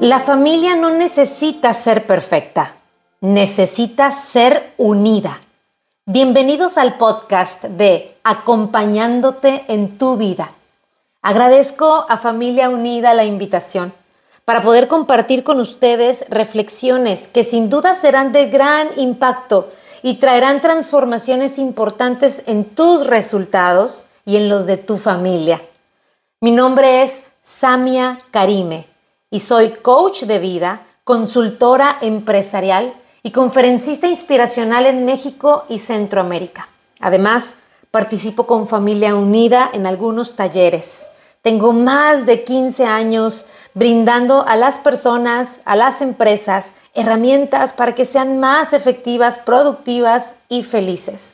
La familia no necesita ser perfecta, necesita ser unida. Bienvenidos al podcast de Acompañándote en tu vida. Agradezco a Familia Unida la invitación para poder compartir con ustedes reflexiones que sin duda serán de gran impacto y traerán transformaciones importantes en tus resultados y en los de tu familia. Mi nombre es Samia Karime y soy coach de vida, consultora empresarial y conferencista inspiracional en México y Centroamérica. Además, participo con Familia Unida en algunos talleres. Tengo más de 15 años brindando a las personas, a las empresas, herramientas para que sean más efectivas, productivas y felices.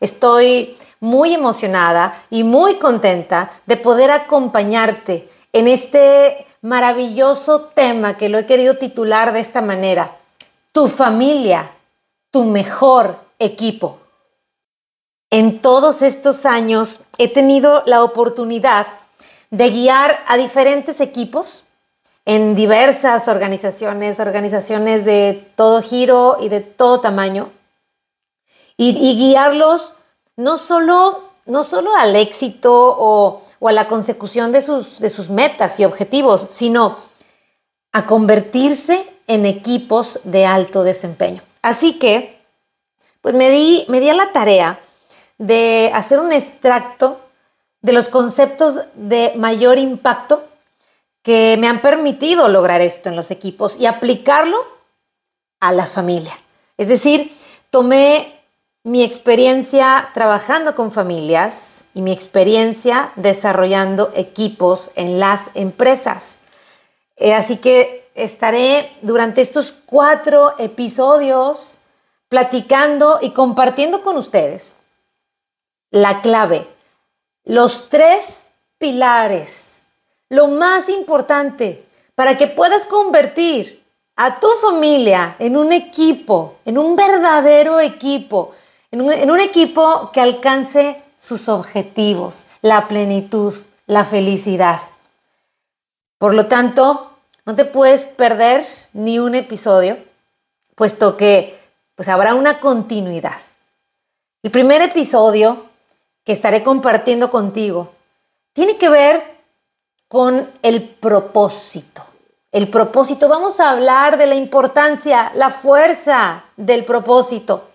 Estoy muy emocionada y muy contenta de poder acompañarte en este maravilloso tema que lo he querido titular de esta manera. Tu familia, tu mejor equipo. En todos estos años he tenido la oportunidad de guiar a diferentes equipos en diversas organizaciones, organizaciones de todo giro y de todo tamaño, y, guiarlos no solo, no solo al éxito o o a la consecución de sus, de sus metas y objetivos, sino a convertirse en equipos de alto desempeño. Así que, pues me di, me di a la tarea de hacer un extracto de los conceptos de mayor impacto que me han permitido lograr esto en los equipos y aplicarlo a la familia. Es decir, tomé mi experiencia trabajando con familias y mi experiencia desarrollando equipos en las empresas. Eh, así que estaré durante estos cuatro episodios platicando y compartiendo con ustedes la clave, los tres pilares, lo más importante para que puedas convertir a tu familia en un equipo, en un verdadero equipo en un, equipo que alcance sus objetivos, la plenitud, la felicidad. Por lo tanto, no te puedes perder ni un episodio, puesto que pues habrá una continuidad. El primer episodio que estaré compartiendo contigo tiene que ver con el propósito. El propósito, vamos a hablar de la importancia, la fuerza del propósito.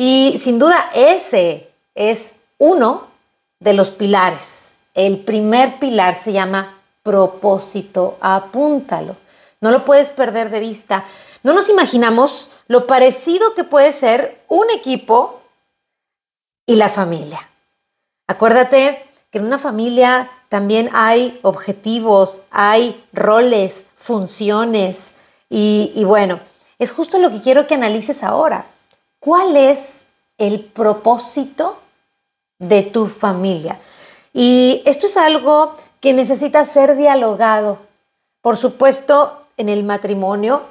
Y sin duda ese es uno de los pilares. El primer pilar se llama propósito. Apúntalo. No lo puedes perder de vista. No nos imaginamos lo parecido que puede ser un equipo y la familia. Acuérdate que en una familia también hay objetivos, hay roles, funciones y, y bueno, es justo lo que quiero que analices ahora. ¿Cuál es el propósito de tu familia? Y esto es algo que necesita ser dialogado, por supuesto, en el matrimonio,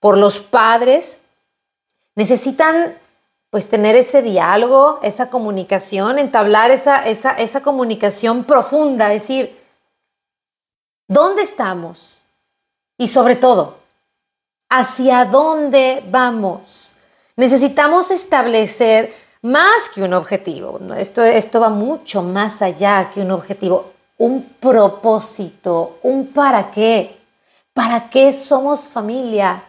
por los padres. Necesitan pues tener ese diálogo, esa comunicación, entablar esa, esa, esa comunicación profunda, decir, ¿dónde estamos? Y sobre todo, ¿hacia dónde vamos? Necesitamos establecer más que un objetivo. Esto, esto va mucho más allá que un objetivo. Un propósito, un para qué. ¿Para qué somos familia?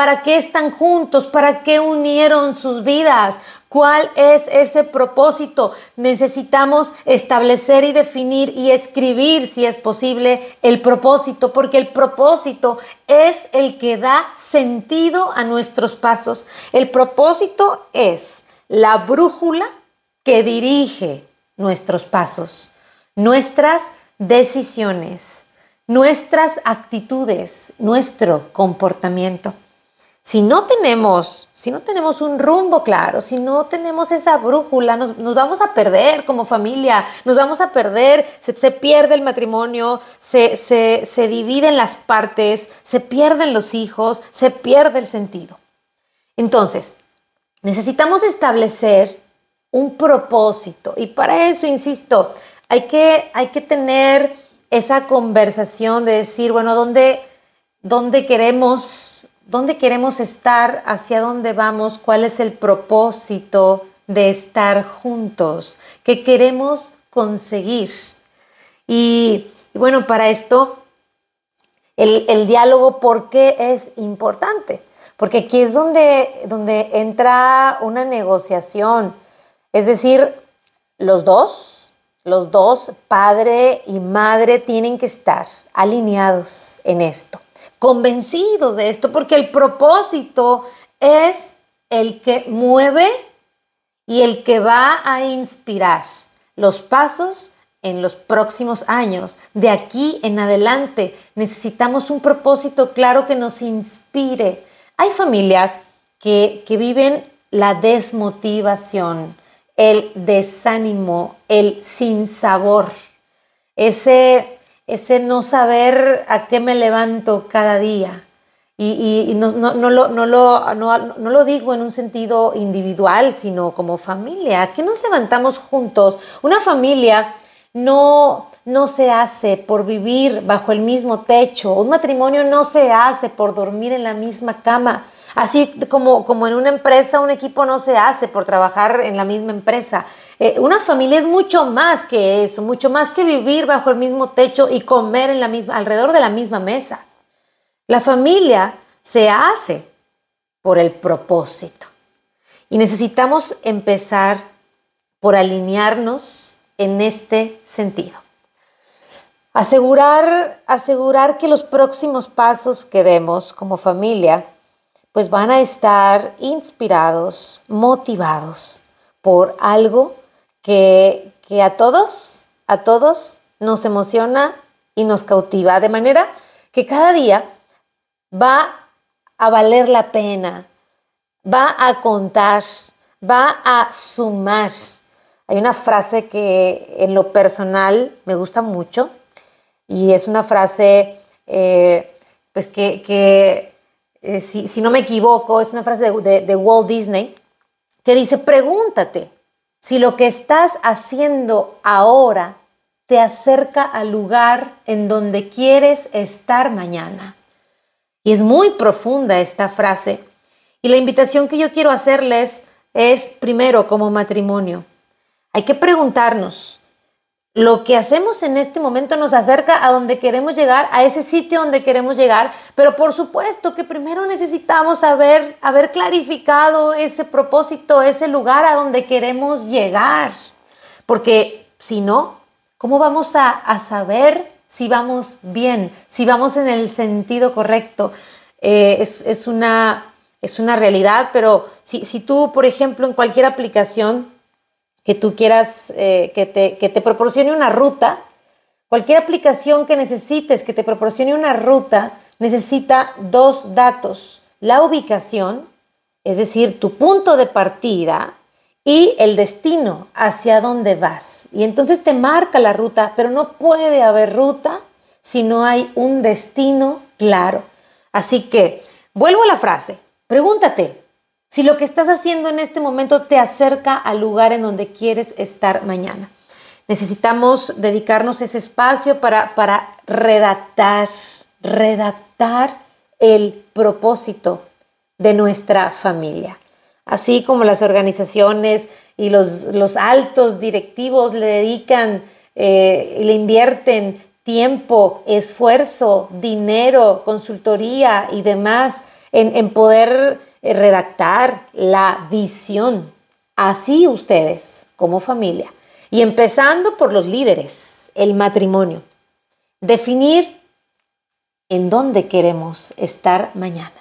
¿Para qué están juntos? ¿Para qué unieron sus vidas? ¿Cuál es ese propósito? Necesitamos establecer y definir y escribir, si es posible, el propósito, porque el propósito es el que da sentido a nuestros pasos. El propósito es la brújula que dirige nuestros pasos, nuestras decisiones, nuestras actitudes, nuestro comportamiento. Si no tenemos, si no tenemos un rumbo claro, si no tenemos esa brújula, nos, vamos a perder como familia, nos vamos a perder, se, pierde el matrimonio, se, se dividen las partes, se pierden los hijos, se pierde el sentido. Entonces, necesitamos establecer un propósito y para eso, insisto, hay que, hay que tener esa conversación de decir, bueno, ¿dónde, dónde queremos dónde queremos estar, hacia dónde vamos, cuál es el propósito de estar juntos, qué queremos conseguir. Y, bueno, para esto, el, diálogo, ¿por qué es importante? Porque aquí es donde, donde entra una negociación. Es decir, los dos, los dos, padre y madre, tienen que estar alineados en esto convencidos de esto, porque el propósito es el que mueve y el que va a inspirar los pasos en los próximos años. De aquí en adelante necesitamos un propósito claro que nos inspire. Hay familias que, que viven la desmotivación, el desánimo, el sinsabor, ese ese no saber a qué me levanto cada día. Y, no, lo, no, lo, digo en un sentido individual, sino como familia. ¿A qué nos levantamos juntos? Una familia no, no se hace por vivir bajo el mismo techo. Un matrimonio no se hace por dormir en la misma cama. Así como, como en una empresa, un equipo no se hace por trabajar en la misma empresa. Eh, una familia es mucho más que eso, mucho más que vivir bajo el mismo techo y comer en la misma, alrededor de la misma mesa. La familia se hace por el propósito. Y necesitamos empezar por alinearnos en este sentido. Asegurar, asegurar que los próximos pasos que demos como familia pues van a estar inspirados, motivados por algo que, a todos, a todos nos emociona y nos cautiva, de manera que cada día va a valer la pena, va a contar, va a sumar. Hay una frase que en lo personal me gusta mucho y es una frase eh, pues que eh, si, no me equivoco, es una frase de, Walt Disney, que dice, pregúntate si lo que estás haciendo ahora te acerca al lugar en donde quieres estar mañana. Y es muy profunda esta frase. Y la invitación que yo quiero hacerles es, primero, como matrimonio, hay que preguntarnos, lo que hacemos en este momento nos acerca a donde queremos llegar, a ese sitio donde queremos llegar, pero por supuesto que primero necesitamos haber, haber clarificado ese propósito, ese lugar a donde queremos llegar, porque si no, ¿cómo vamos a, saber si vamos bien, si vamos en el sentido correcto? Eh, es, una, es una realidad, pero si, si tú, por ejemplo, en cualquier aplicación, que tú quieras eh, que, te, que te proporcione una ruta, cualquier aplicación que necesites que te proporcione una ruta necesita dos datos, la ubicación, es decir, tu punto de partida y el destino hacia dónde vas. Y entonces te marca la ruta, pero no puede haber ruta si no hay un destino claro. Así que, vuelvo a la frase, pregúntate, si lo que estás haciendo en este momento te acerca al lugar en donde quieres estar mañana. Necesitamos dedicarnos ese espacio para, para redactar, redactar el propósito de nuestra familia. Así como las organizaciones y los, altos directivos le dedican, eh, le invierten tiempo, esfuerzo, dinero, consultoría y demás en, en poder redactar la visión. Así ustedes, como familia. Y empezando por los líderes, el matrimonio. Definir en dónde queremos estar mañana.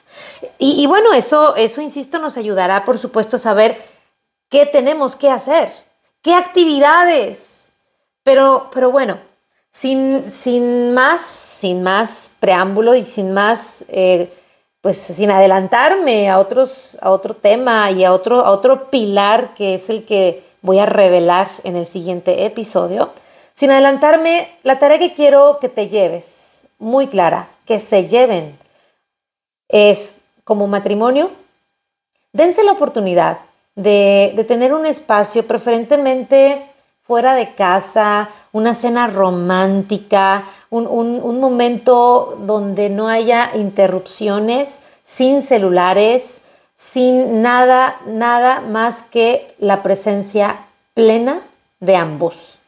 Y, bueno, eso, eso, insisto, nos ayudará, por supuesto, a saber qué tenemos que hacer, qué actividades. Pero, pero bueno, sin, sin más, sin más preámbulo y sin más, eh, pues sin adelantarme a, a otro tema y a otro, a otro pilar que es el que voy a revelar en el siguiente episodio, sin adelantarme, la tarea que quiero que te lleves, muy clara, que se lleven, es como matrimonio, dense la oportunidad de tener un espacio preferentemente fuera de casa, una cena romántica, un, momento donde no haya interrupciones, sin celulares, sin nada, nada más que la presencia plena de ambos.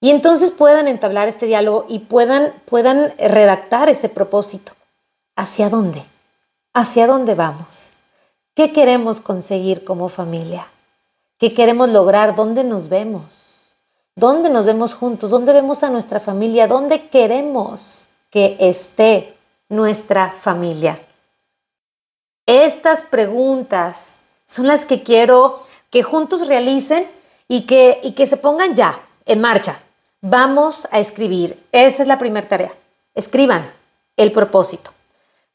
Y entonces puedan entablar este diálogo y puedan, puedan redactar ese propósito. ¿Hacia dónde? ¿Hacia dónde vamos? ¿Qué queremos conseguir como familia? ¿Qué queremos lograr? ¿Dónde nos vemos? ¿Dónde nos vemos juntos? ¿Dónde vemos a nuestra familia? ¿Dónde queremos que esté nuestra familia? Estas preguntas son las que quiero que juntos realicen y que, y que se pongan ya en marcha. Vamos a escribir. Esa es la primera tarea. Escriban el propósito.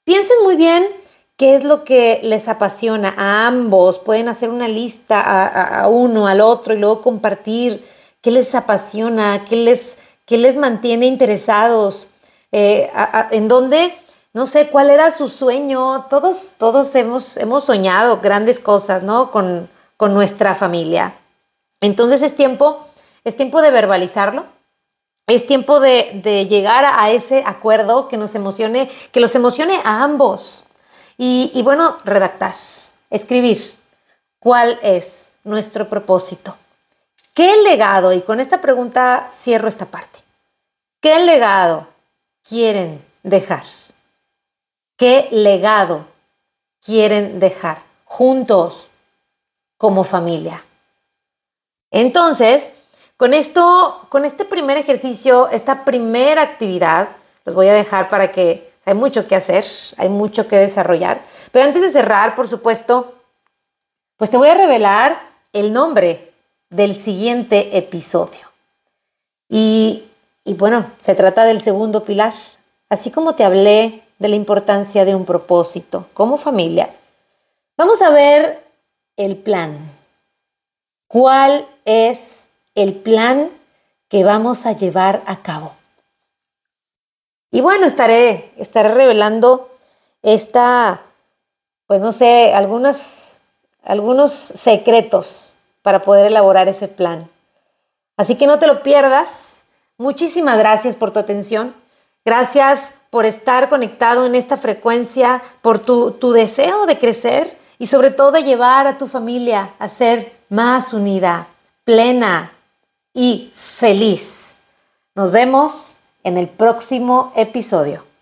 Piensen muy bien qué es lo que les apasiona a ambos. Pueden hacer una lista a, a uno, al otro y luego compartir qué les apasiona, qué les, les mantiene interesados, eh, en dónde, no sé, cuál era su sueño. Todos, todos hemos, hemos soñado grandes cosas, ¿no? Con, nuestra familia. Entonces es tiempo, es tiempo de verbalizarlo. Es tiempo de, llegar a ese acuerdo que nos emocione, que los emocione a ambos. y bueno, redactar, escribir. ¿Cuál es nuestro propósito? ¿Qué legado? Y con esta pregunta cierro esta parte. ¿Qué legado quieren dejar? ¿Qué legado quieren dejar juntos como familia? Entonces, con esto, con este primer ejercicio, esta primera actividad, los voy a dejar para que hay mucho que hacer, hay mucho que desarrollar. Pero antes de cerrar, por supuesto, pues te voy a revelar el nombre del siguiente episodio. Y, bueno, se trata del segundo pilar. Así como te hablé de la importancia de un propósito como familia, vamos a ver el plan. ¿Cuál es el plan que vamos a llevar a cabo? Y bueno, estaré, estaré revelando esta, pues no sé, algunas, algunos secretos para poder elaborar ese plan. Así que no te lo pierdas. Muchísimas gracias por tu atención. Gracias por estar conectado en esta frecuencia, por tu, tu deseo de crecer y sobre todo de llevar a tu familia a ser más unida, plena y feliz. Nos vemos en el próximo episodio.